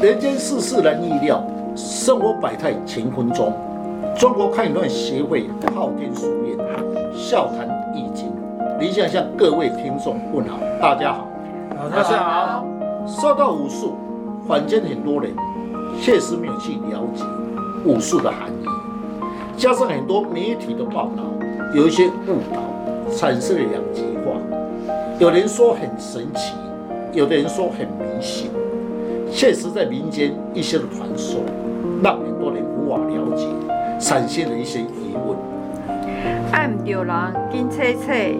人间世事难预料，生活百态乾坤中。中国堪舆论协会昊天书院笑谈易经，李想向各位听众问好，大家好，大家好。说到武术，坊间很多人确实没有去了解武术的含义，加上很多媒体的报道，有一些误导，产生了两极化。有人说很神奇，有的人说很迷信。确实，在民间一些的传说，让很多人无法了解，产生了一些疑问。按丢郎金翠翠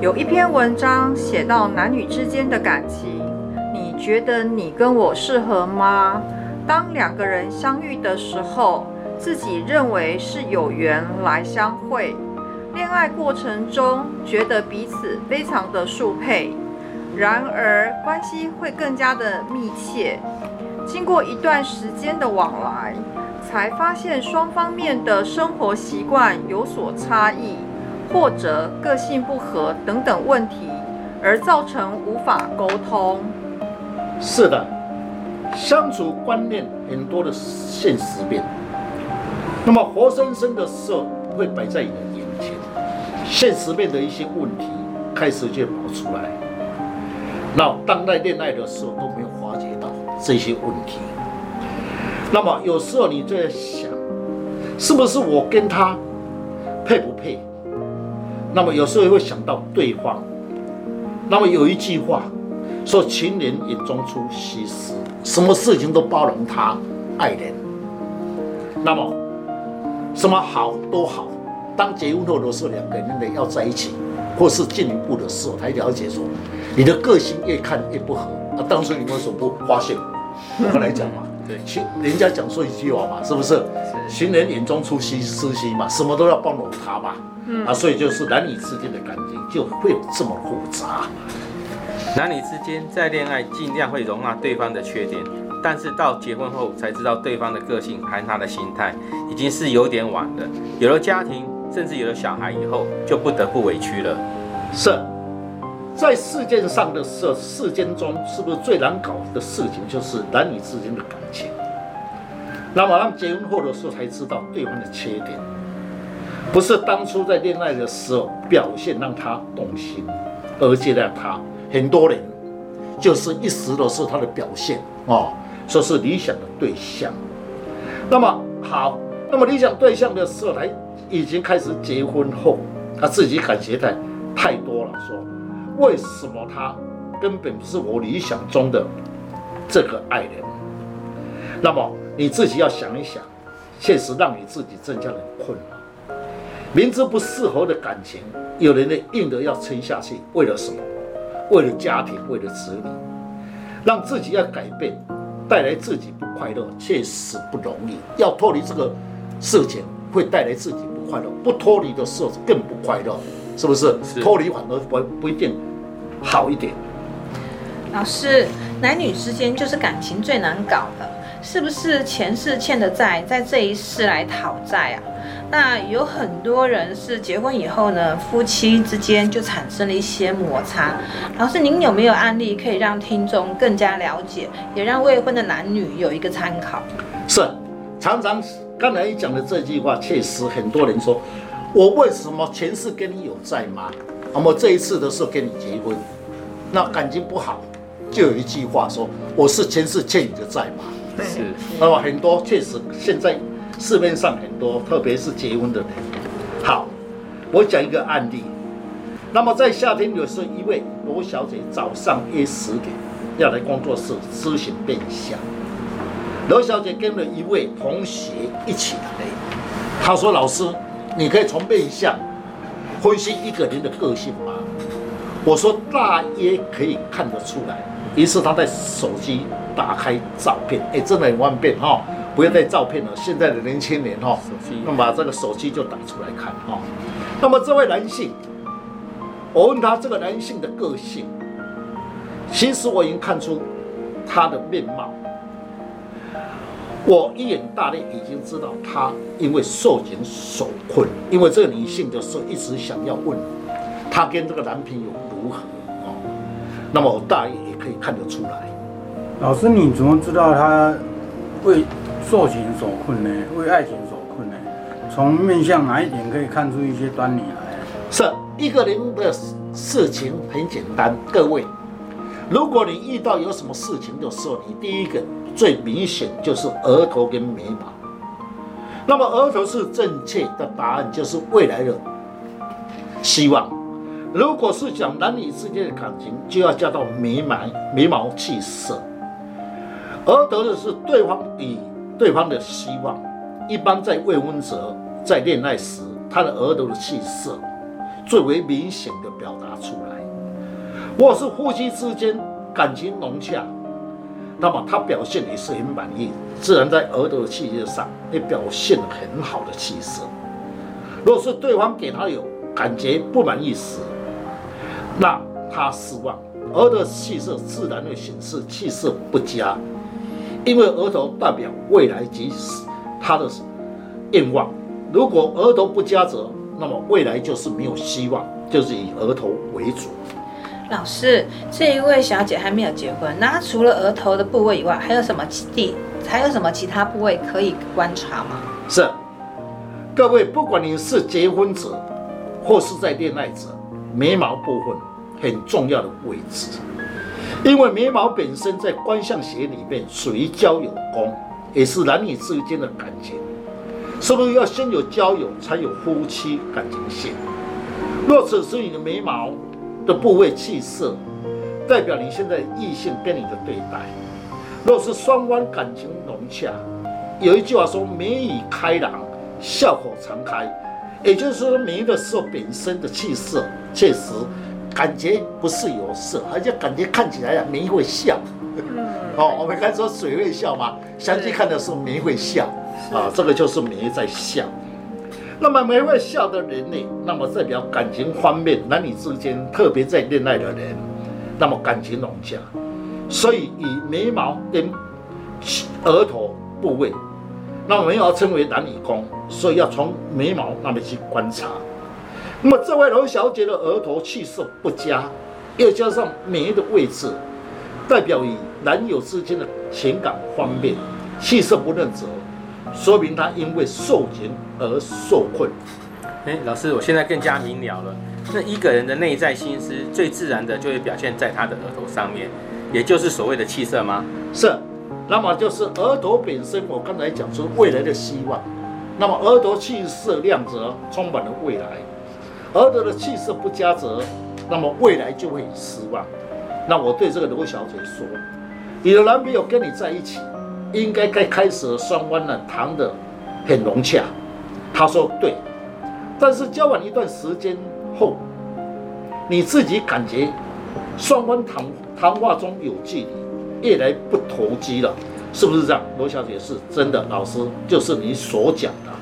有一篇文章写到男女之间的感情，你觉得你跟我适合吗？当两个人相遇的时候，自己认为是有缘来相会，恋爱过程中觉得彼此非常的速配。然而，关系会更加的密切。经过一段时间的往来，才发现双方面的生活习惯有所差异，或者个性不合等等问题，而造成无法沟通。是的，相处观念很多的现实面，那么活生生的事会摆在你的眼前，现实面的一些问题开始就跑出来。那当代恋爱的时候都没有发觉到这些问题，那么有时候你就在想，是不是我跟他配不配？那么有时候也会想到对方。那么有一句话说：“情人眼中出西施”，什么事情都包容他爱人。那么什么好都好，当结婚后的时候，两个人得要在一起。或是进一步的时候，才了解说，你的个性越看越不合啊。当初你为什么不发现我？后来讲嘛，对，人家讲说一句话嘛，是不是？情人眼中出西施嘛，什么都要包容他嘛。嗯啊，所以就是男女之间的感情就会有这么复杂。男女之间在恋爱尽量会容纳对方的缺点，但是到结婚后才知道对方的个性和他的心态，已经是有点晚了。有了家庭。甚至有了小孩以后，就不得不委屈了。是，在世界上的事，世间中是不是最难搞的事情，就是男女之间的感情？那么，他们结婚后的时候才知道对方的缺点，不是当初在恋爱的时候表现让他动心而接纳他。很多人就是一时的是他的表现哦，说是理想的对象。那么好，那么理想对象的时候来。已经开始结婚后，他自己感觉太太多了。说为什么他根本不是我理想中的这个爱人？那么你自己要想一想，现实让你自己增加了困扰。明知不适合的感情，有人呢硬的要撑下去，为了什么？为了家庭，为了子女，让自己要改变，带来自己不快乐，确实不容易。要脱离这个事情，会带来自己不。快乐不脱离的时候更不快乐，是不是？脱离反而不不一定好一点。老师，男女之间就是感情最难搞的，是不是前世欠的债，在这一世来讨债啊？那有很多人是结婚以后呢，夫妻之间就产生了一些摩擦。老师，您有没有案例可以让听众更加了解，也让未婚的男女有一个参考？是，常常。刚才你讲的这句话，确实很多人说，我为什么前世跟你有债吗？那么这一次的时候跟你结婚，那感情不好，就有一句话说，我是前世欠你的债嘛。是。那么很多确实现在市面上很多，特别是结婚的人。好，我讲一个案例。那么在夏天，有时候一位罗小姐早上约十点要来工作室咨询变相。罗小姐跟了一位同学一起来，她说：“老师，你可以从面相分析一个人的个性吗？”我说：“大约可以看得出来。”于是他在手机打开照片，哎，真的很方便哈，不要带照片了。现在的年轻人哈，那么把这个手机就打出来看哈。那么这位男性，我问他这个男性的个性，其实我已经看出他的面貌。我一眼大略已经知道他因为受情所困，因为这个女性的时候一直想要问他跟这个男朋友如何哦，那么我大约也可以看得出来，老师，你怎么知道他为受情所困呢？为爱情所困呢？从面相哪一点可以看出一些端倪来？是一个人的事情很简单，各位，如果你遇到有什么事情的时候，你第一个最明显就是额头跟眉毛。那么额头是正确的答案，就是未来的希望。如果是讲男女之间的感情，就要加到眉毛、眉毛气色。额头的是对方与对方的希望。一般在未婚者在恋爱时，他的额头的气色最为明显的表达出来。或是夫妻之间感情融洽，那么他表现也是很满意，自然在额头的气色上也表现很好的气色。若是对方给他有感觉不满意时，那他失望，额头的气色自然会显示气色不佳，因为额头代表未来及他的愿望。如果额头不佳者，那么未来就是没有希望，就是以额头为主。老师，这一位小姐还没有结婚，那除了额头的部位以外，还有什么其地？还有什么其他部位可以观察吗？是，各位，不管你是结婚者，或是在恋爱者，眉毛部分很重要的位置，因为眉毛本身在观相学里面属于交友宫，也是男女之间的感情，是不是要先有交友，才有夫妻感情线？若只是你的眉毛，的部位气色，代表你现在异性跟你的对待。若是双方感情融洽，有一句话说“眉宇开朗，笑口常开”，也就是说眉的时候本身的气色确实感觉不是有色，而且感觉看起来啊眉会笑。哦，我们刚才说水会笑嘛，详细看的时候眉会笑啊，这个就是眉在笑。那么眉会笑的人呢，那么代表感情方面，男女之间，特别在恋爱的人，那么感情融洽，所以以眉毛跟额头部位，那么眉毛称为男女宫，所以要从眉毛那边去观察。那么这位罗小姐的额头气色不佳，又加上眉的位置，代表与男友之间的情感方面气色不认则。说明她因为受刑而受困。哎，老师，我现在更加明了了。那一个人的内在心思，最自然的就会表现在他的额头上面，也就是所谓的气色吗？是。那么就是额头本身，我刚才讲出未来的希望。那么额头气色亮泽充满了未来，额头的气色不佳则，那么未来就会失望。那我对这个罗小姐说，你的男朋友跟你在一起。应该该开始双方呢谈的很融洽，他说对，但是交往一段时间后，你自己感觉双方谈谈话中有距离，越来不投机了，是不是这样？罗小姐是真的，老师就是你所讲的。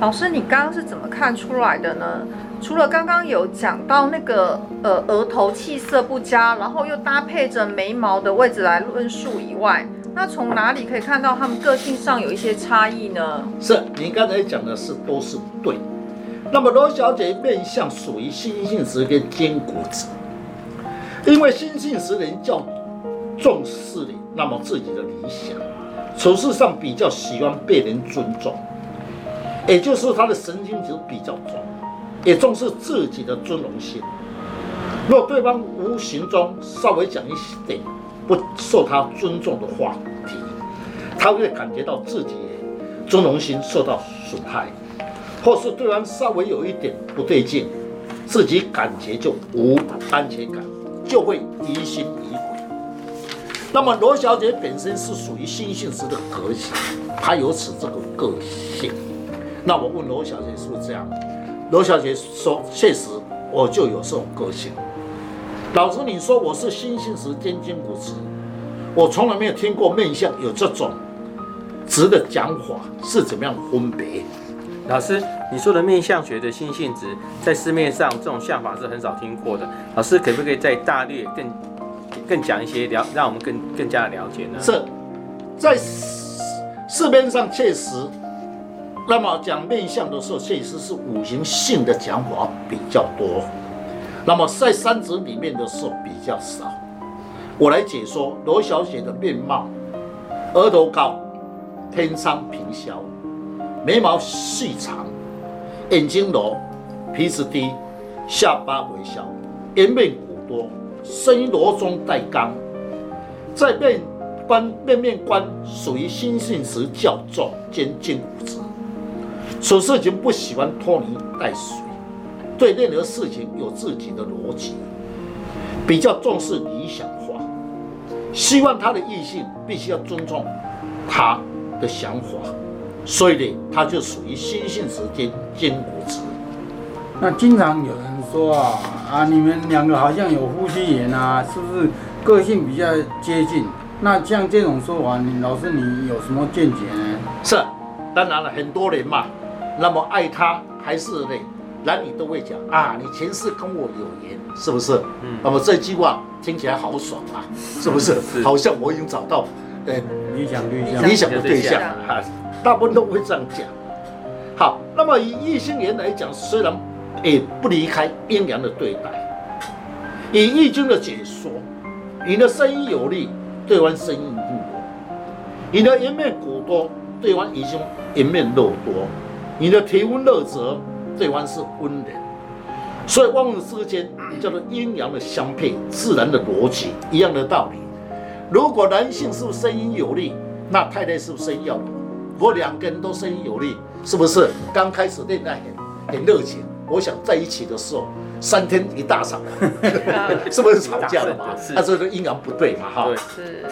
老师，你刚刚是怎么看出来的呢？除了刚刚有讲到那个呃额头气色不佳，然后又搭配着眉毛的位置来论述以外。那从哪里可以看到他们个性上有一些差异呢？是您刚才讲的是都是对。那么罗小姐面相属于心性质跟坚果子，因为心性质人较重视你，那么自己的理想，处事上比较喜欢被人尊重，也就是他的神经质比较重，也重视自己的尊荣心。若对方无形中稍微讲一点。不受他尊重的话题，他会感觉到自己尊荣心受到损害，或是对方稍微有一点不对劲，自己感觉就无安全感，就会疑心疑鬼。那么罗小姐本身是属于心性质的个性，她有此这个个性。那我问罗小姐是不是这样？罗小姐说：确实，我就有这种个性。老师，你说我是心性质兼坚固质，我从来没有听过面相有这种值的讲法，是怎么样分别？老师，你说的面相学的心性质，在市面上这种相法是很少听过的。老师，可不可以再大略更更讲一些了，让我们更更加的了解呢？是在市面上确实，那么讲面相的时候，确实是五行性的讲法比较多。那么在三者里面的时候比较少，我来解说罗小姐的面貌：额头高，天生平削，眉毛细长，眼睛柔，鼻子低，下巴微小，颜面骨多，声音柔中带刚，在面观面面观属于心性时较重兼筋骨质，处事情不喜欢拖泥带水，对任何事情有自己的逻辑，比较重视理想化，希望他的异性必须要尊重他的想法，所以呢，他就属于心性值兼筋骨质。那经常有人说啊啊，你们两个好像有夫妻缘啊，是不是个性比较接近？那像这种说法，你老师你有什么见解呢？是，当然了，很多人嘛，那么爱他还是呢，男女都会讲啊，你前世跟我有缘，是不是？嗯。那么这句话听起来好爽啊，是不是？是好像我已经找到，呃，理想对象，理想的对象啊，大部分都会这样讲。好，那么以异性缘来讲，虽然也不离开阴阳的对待。以易经的解说，你的声音有力。对方声音不多，你的颜面骨多，对方已经颜面肉多；你的体温热泽，对方是。温的。所以万物之间叫做阴阳的相配，自然的逻辑一样的道理。如果男性是。不是。声音有力，那太太是。不是。声音要柔？如果两个人都声音有力，是。不是。刚开始恋爱很很热情？我想在一起的时候。三天一大场，是。不是。吵架了嘛？他这个阴阳不对嘛？哈，是。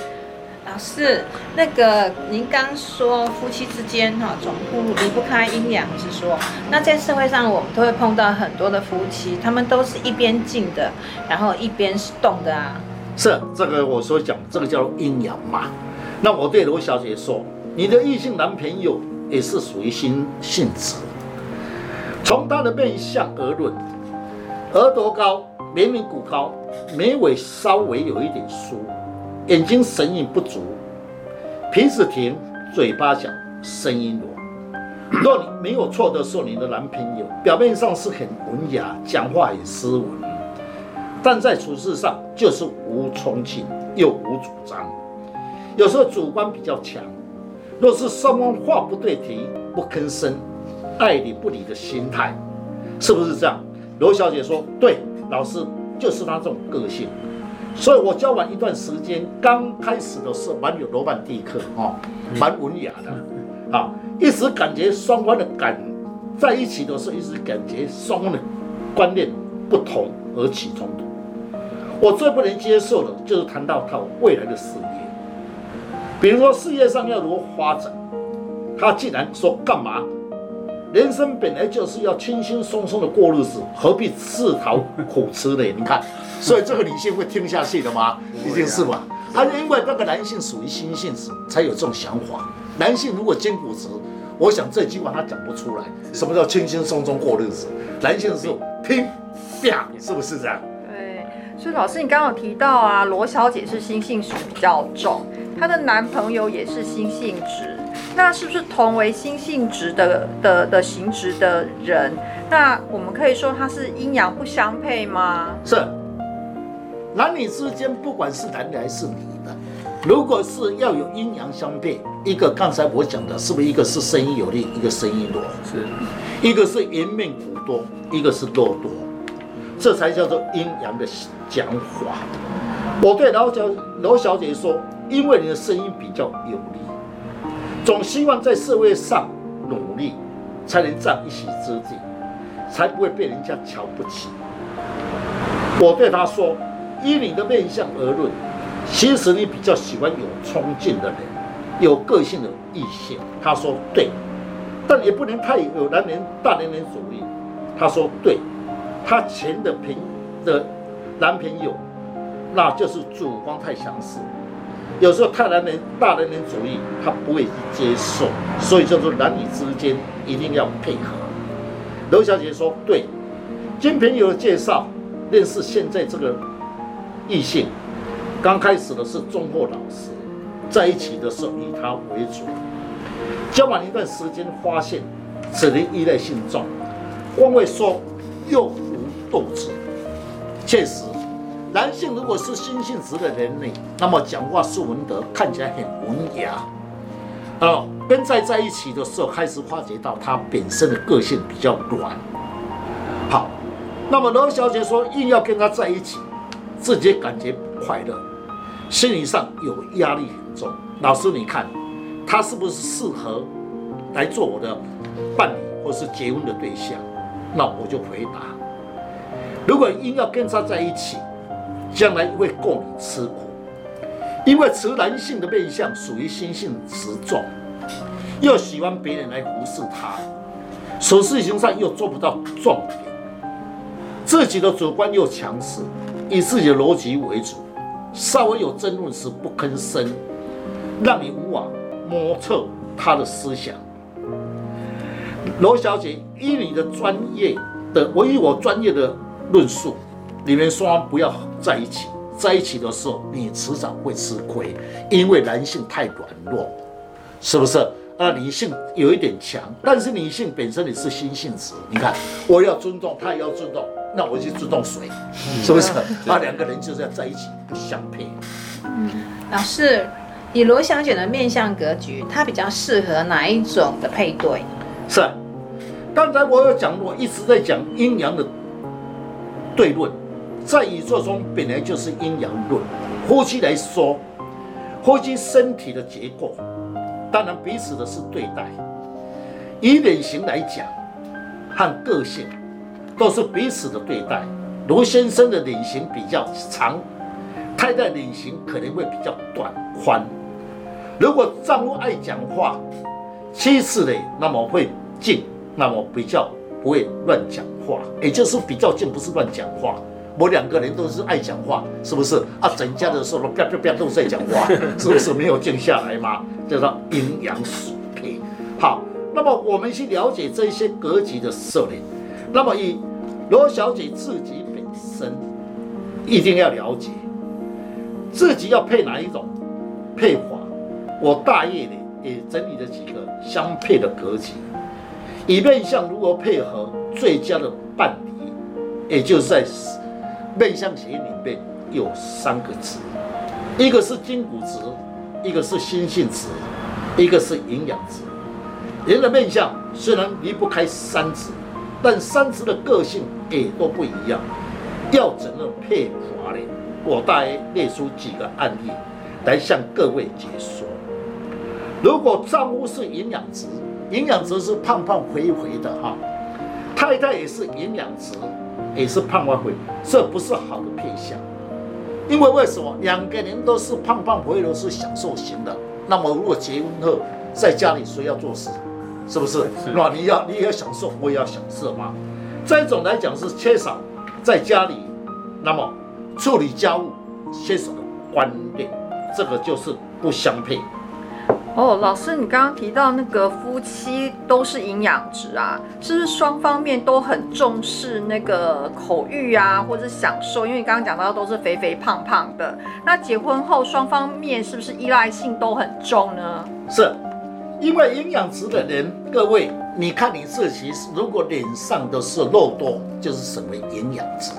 老师，那个您刚说夫妻之间哈，总不离不开阴阳之说。那在社会上，我们都会碰到很多的夫妻，他们都是一边静的，然后一边是动的啊。是这个我所讲，这个叫阴阳嘛。那我对罗小姐说，你的异性男朋友也是属于心性质，从他的面相而论。额头高，眉明骨高，眉尾稍微有一点疏，眼睛神韵不足，鼻子挺，嘴巴小，声音弱。若你没有错的时候，你的男朋友表面上是很文雅，讲话很斯文，但在处事上就是无冲劲又无主张，有时候主观比较强。若是双方话不对题，不吭声，爱理不理的心态，是不是这样？罗小姐说：“对，老师就是他这种个性，所以我交往一段时间，刚开始的时候蛮有罗曼蒂克哦，蛮文雅的，啊，一直感觉双方的感在一起的时候，一直感觉双方的观念不同而起冲突。我最不能接受的就是谈到他未来的事业，比如说事业上要如何发展，他竟然说干嘛？”人生本来就是要轻轻松松的过日子，何必自讨苦吃呢？你看，所以这个女性会听下去的吗？一定是吧？他因为那个男性属于心性子，才有这种想法。男性如果筋骨质，我想这句话他讲不出来。什么叫轻轻松松过日子？男性是拼，啪，是不是这样？对。所以老师，你刚刚有提到啊，罗小姐是心性属比较重，她的男朋友也是心性质。那是不是同为心性质的的的形质的人？那我们可以说他是阴阳不相配吗？是，男女之间不管是男的还是女的，如果是要有阴阳相配，一个刚才我讲的是不是一个是声音有力，一个声音弱？是，一个是颜面骨多，一个是肉多，这才叫做阴阳的讲法。我对老小罗小姐说，因为你的声音比较有力。总希望在社会上努力，才能占一席之地，才不会被人家瞧不起。我对他说：“依你的面相而论，其实你比较喜欢有冲劲的人，有个性的异性。”他说：“对，但也不能太有男人大男人主义。”他说：“对，他前的朋的男朋友，那就是主观太强势。”有时候太男人、大男人主义，他不会去接受，所以叫做男女之间一定要配合。刘小姐说：“对，经朋友介绍认识现在这个异性，刚开始的是忠厚老实，在一起的时候以他为主，交往一段时间发现此人依赖性重，光会说又无斗志，确实男性如果是心性直的人呢，那么讲话是文德，看起来很文雅。哦，跟在在一起的时候，开始发觉到他本身的个性比较软。好，那么罗小姐说硬要跟他在一起，自己感觉不快乐，心理上有压力很重。老师，你看他是不是适合来做我的伴侣或是结婚的对象？那我就回答：如果硬要跟他在一起，将来会够你吃苦。因为持男性的面相属于心性直重，又喜欢别人来服侍他，处事情上又做不到重点，自己的主观又强势，以自己的逻辑为主，稍微有争论时不吭声，让你无法摸测他的思想。罗小姐，以你的专业的，我以我专业的论述，你们双方不要在一起。在一起的时候，你迟早会吃亏，因为男性太软弱，是不是？啊，女性有一点强，但是女性本身也是心性直。你看，我要尊重，她也要尊重，那我就尊重谁？是不是？那两个人就是要在一起，不相配。嗯，老师，以罗小姐的面相格局，她比较适合哪一种的配对？是，刚才我有讲过，一直在讲阴阳的对论。在宇宙中本来就是阴阳论。夫妻来说，夫妻身体的结构，当然彼此的是对待。以脸型来讲，和个性都是彼此的对待。卢先生的脸型比较长，太太脸型可能会比较短宽。如果丈夫爱讲话，妻子呢，那么会静，那么比较不会乱讲话，也就是比较静，不是乱讲话。我两个人都是爱讲话，是不是啊？整家的时候，啪啪啪都在讲话，是不是没有静下来吗？叫做阴阳属配。好，那么我们去了解这些格局的设定。那么以罗小姐自己本身一定要了解自己要配哪一种配法。我大业里也整理了几个相配的格局，以面相如何配合最佳的伴侣，也就是在。面相学里面有三个值，一个是筋骨值，一个是心性值，一个是营养值。人的面相虽然离不开三值，但三值的个性也都不一样。要怎么配法呢？我大约列出几个案例来向各位解说。如果丈夫是营养值，营养值是胖胖肥肥的哈，太太也是营养值。也是胖胖回，这不是好的偏向，因为为什么两个人都是胖胖肥都是享受型的？那么如果结婚后在家里谁要做事？是不是？那你要你也要享受，我也要享受嘛？这种来讲是缺少在家里，那么处理家务缺少的观念，这个就是不相配。哦，老师，你刚刚提到那个夫妻都是营养值啊，是不是双方面都很重视那个口欲啊，或者享受？因为你刚刚讲到都是肥肥胖胖的，那结婚后双方面是不是依赖性都很重呢？是，因为营养值的人，各位，你看你自己，如果脸上的是肉多，就是什么营养值。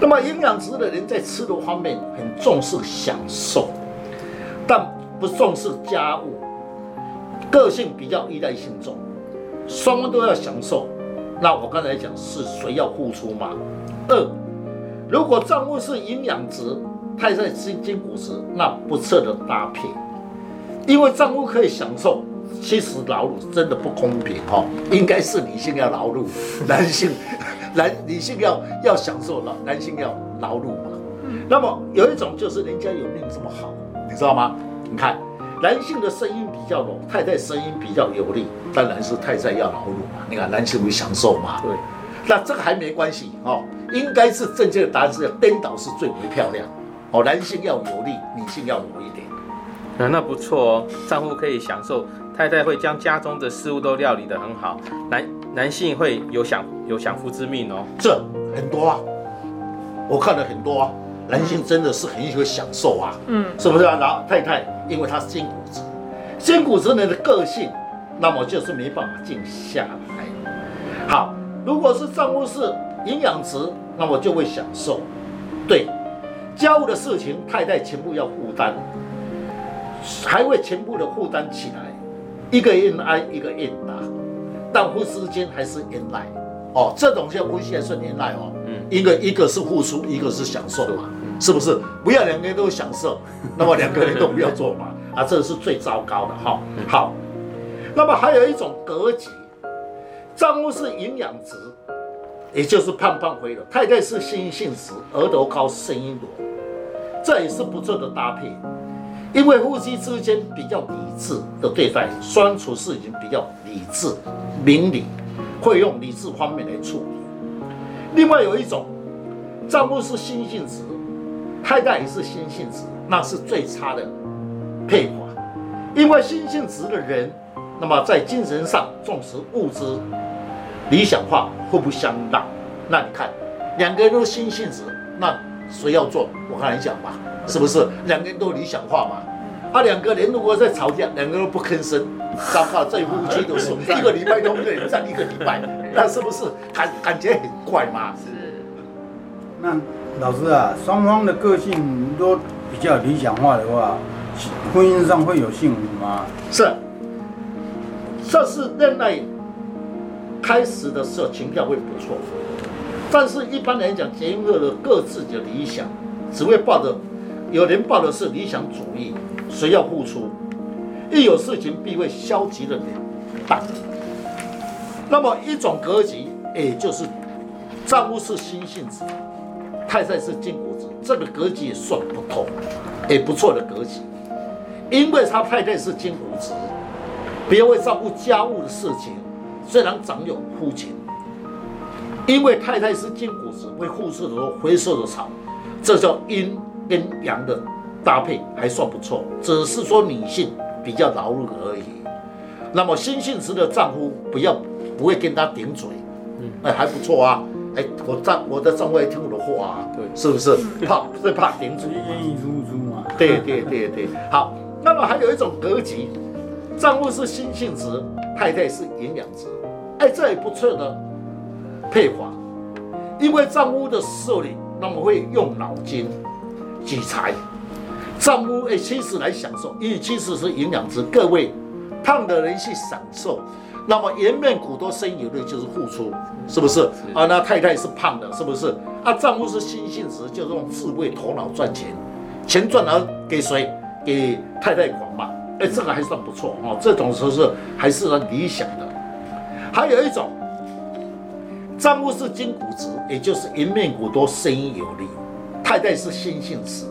那么营养值的人在吃的方面很重视享受，但。不重视家务，个性比较依赖性重，双方都要享受。那我刚才讲是谁要付出嘛？二，如果丈夫是营养值，太太是筋骨值，那不测的搭配，因为丈夫可以享受，其实劳碌真的不公平哈、哦，应该是女性要劳碌，男性男女性要要享受了，男性要劳碌嘛。那么有一种就是人家有命这么好，你知道吗？你看，男性的声音比较柔，太太声音比较有力，当然是太太要劳碌嘛。你看，男性会享受嘛？对，那这个还没关系哦，应该是正确的答案是颠倒是最为漂亮哦。男性要有力，女性要柔一点。那那不错哦，丈夫可以享受，太太会将家中的事物都料理得很好，男男性会有享有享福之命哦。这很多啊，我看了很多啊。男性真的是很有享受啊，嗯，是不是啊？然后太太，因为她是筋骨质，筋骨质人的个性，那么就是没办法静下来。好，如果是丈夫是营养值，那么就会享受。对，家务的事情太太全部要负担，还会全部的负担起来，一个硬挨一个硬打，但夫妻之间还是恩爱哦，这种叫夫妻还算恩爱哦，嗯，一个一个是付出，一个是享受嘛，是不是？不要两个人都享受，那么两个人都不要做嘛，啊，这是最糟糕的哈、哦。好，那么还有一种格局，丈夫是营养值。也就是胖胖肥的，太太是心性直，额头高，声音柔，这也是不错的搭配。因为夫妻之间比较理智的对待，相处事情比较理智、明理，会用理智方面来处理。另外有一种，丈夫是心性直，太太也是心性直，那是最差的配法。因为心性直的人，那么在精神上重视物质。理想化互不相让，那你看，两个人都是心性直，那谁要做？我跟你讲吧，是不是？两个人都理想化嘛？啊，两个人如果在吵架，两个人不吭声，糟糕，这夫妻都是一个礼拜都冷战一个礼拜，那是不是感感觉很怪嘛？是。那老师啊，双方的个性都比较理想化的话，婚姻上会有幸福吗？是，这是恋爱。开始的时候情调会不错，但是一般来讲，结婚后的各自的理想，只会抱着，有人抱的是理想主义，谁要付出，一有事情必会消极的脸蛋。那么一种格局，也就是丈夫是心性子，太太是金骨子，这个格局也算不错，也不错的格局，因为他太太是金骨子，别会照顾家务的事情。虽然长有夫情，因为太太是金骨子，会护士的时候回收的草，这叫阴跟阳的搭配还算不错。只是说女性比较劳碌而已。那么新性时的丈夫不要不会跟他顶嘴，哎还不错啊，哎我丈我的丈夫也听我的话啊，对，是不是？怕最怕顶嘴，愿意出租嘛？对对对对，好。那么还有一种格局，丈夫是心性值，太太是营养值。哎，这也不错的配法，因为丈夫的受理，那么会用脑筋举财，丈夫哎其实来享受，因为其实是营养值，各位胖的人去享受，那么颜面骨多生有力就是付出，是不是？啊，那太太是胖的，是不是？啊，丈夫是心性直，就是用智慧头脑赚钱，钱赚了给谁？给太太管嘛。哎，这个还算不错哦，这种时候是还是很理想的。还有一种，丈夫是筋骨直，也就是颜面骨多，声音有力；太太是心性直，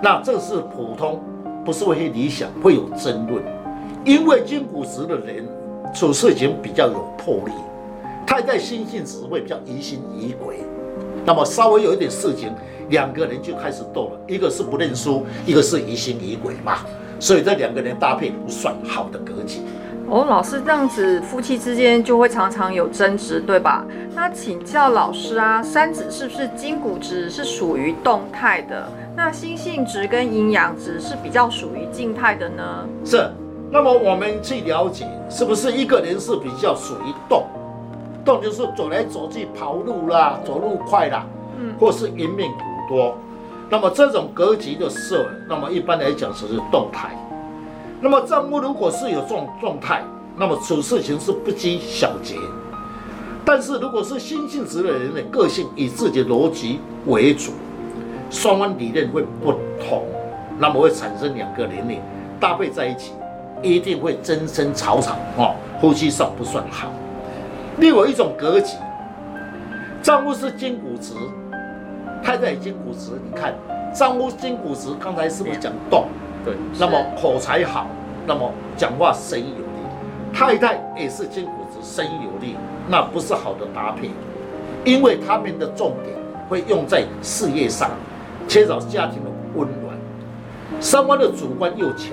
那这是普通，不是会理想，会有争论。因为筋骨直的人处事情比较有魄力，太太心性只会比较疑心疑鬼。那么稍微有一点事情，两个人就开始斗了，一个是不认输，一个是疑心疑鬼嘛。所以这两个人搭配不算好的格局。哦，老师这样子，夫妻之间就会常常有争执，对吧？那请教老师啊，三子是不是筋骨值是属于动态的？那心性值跟营养值是比较属于静态的呢？是。那么我们去了解，是不是一个人是比较属于动？动就是走来走去跑路啦，走路快啦，嗯，或是颜面骨多。那么这种格局的时候，那么一般来讲是动态。那么账目如果是有这种状态，那么处事情是不拘小节；但是如果是心性直的人的，个性以自己的逻辑为主，双方理念会不同，那么会产生两个年龄搭配在一起，一定会争争吵吵哦，夫妻上不算好。另外一种格局，丈夫是金骨直，太太金骨直，你看丈夫金骨直，刚才是不是讲动？对，那么口才好，那么讲话声音有力，太太也是金骨直，声音有力，那不是好的搭配，因为他们的重点会用在事业上，缺少家庭的温暖，双方的主观又强，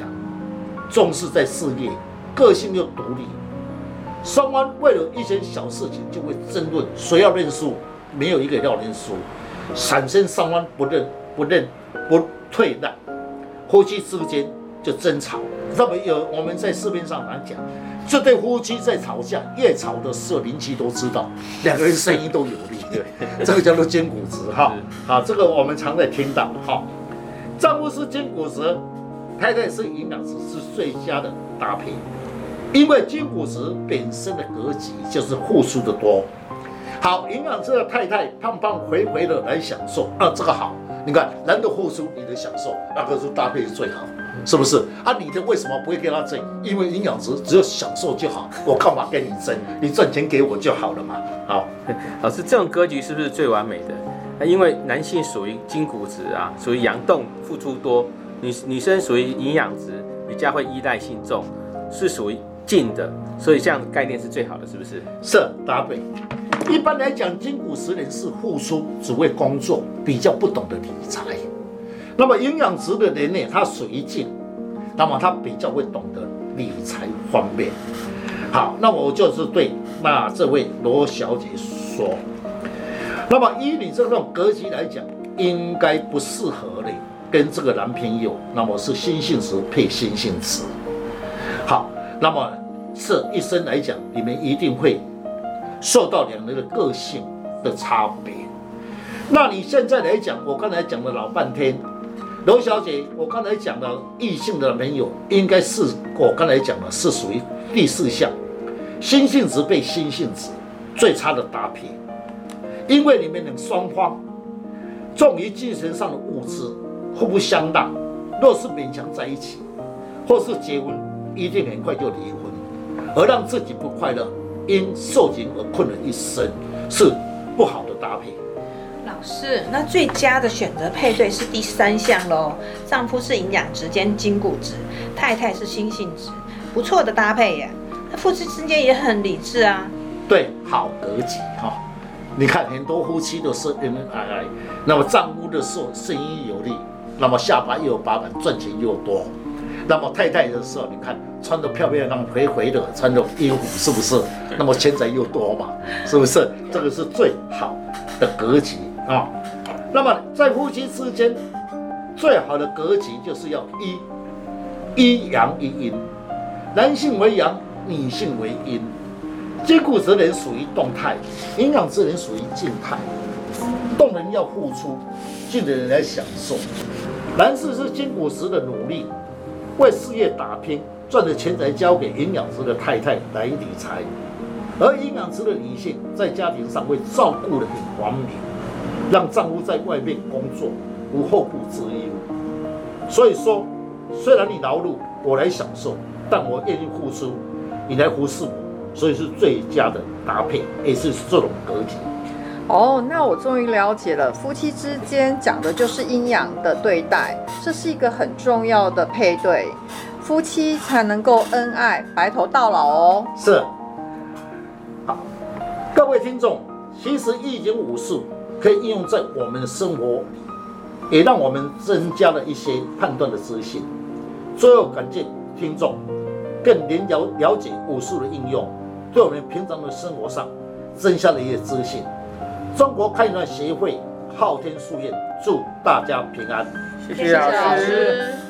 重视在事业，个性又独立，双方为了一些小事情就会争论谁要认输，没有一个要认输，产生双方不认不认不退让。夫妻之间就争吵，那么有我们在市面上来讲，这对夫妻在吵架，越吵的时候邻居都知道，两个人声音都有力，对，这个叫做金骨质哈。好，这个我们常在听到哈。丈夫是金骨质，太太是营养值，是最佳的搭配。因为金骨质本身的格局就是护输的多。好，营养值的太太胖胖肥肥的来享受啊，这个好。你看，男的护输，女的享受，那个是搭配是最好，是不是？啊，你的为什么不会跟他争？因为营养值只有享受就好，我干嘛跟你争？你赚钱给我就好了嘛。好，老师，这种格局是不是最完美的？因为男性属于金骨质啊，属于阳动，付出多；女女生属于营养值，比较会依赖性重，是属于静的，所以这样的概念是最好的，是不是？是搭配。一般来讲，金谷十人是付出，只为工作，比较不懂得理财。那么营养值的人呢，他属于静，那么他比较会懂得理财方面。好，那我就是对那这位罗小姐说，那么以你这种格局来讲，应该不适合你跟这个男朋友。那么是心性值配心性值。好，那么这一生来讲，你们一定会。受到两人的个性的差别，那你现在来讲，我刚才讲了老半天，罗小姐，我刚才讲的异性的朋友，应该是我刚才讲的是属于第四项，心性值被心性值最差的搭配，因为你们两双方重于精神上的物质互不相当，若是勉强在一起，或是结婚，一定很快就离婚，而让自己不快乐。因受刑而困了一生，是不好的搭配。老师，那最佳的选择配对是第三项喽。丈夫是营养值兼筋骨值，太太是心性值，不错的搭配耶。那夫妻之间也很理智啊。对，好格局哈。你看很多夫妻都是恩恩爱爱，那么丈夫的时候声音有力，那么下巴又有把板，赚钱又多。那么太太的时候，你看穿的漂漂亮亮、肥肥的，穿的衣服是不是？那么钱财又多嘛，是不是？这个是最好的格局啊。那么在夫妻之间，最好的格局就是要一一阳一阴，男性为阳，女性为阴。金骨之人属于动态，营养之人属于静态。动人要付出，静的人来享受。男士是金骨质的努力。为事业打拼，赚的钱财交给营养师的太太来理财，而营养师的女性在家庭上会照顾的很完美，让丈夫在外面工作无后顾之忧。所以说，虽然你劳碌，我来享受，但我愿意付出，你来服侍我，所以是最佳的搭配，也是这种格局。哦，那我终于了解了，夫妻之间讲的就是阴阳的对待，这是一个很重要的配对，夫妻才能够恩爱白头到老哦。是，好，各位听众，其实易经五术可以应用在我们的生活，也让我们增加了一些判断的自信。最后感谢听众更了了了解武术的应用，对我们平常的生活上增加了一些自信。中国开源协会昊天书院祝大家平安，谢谢老师。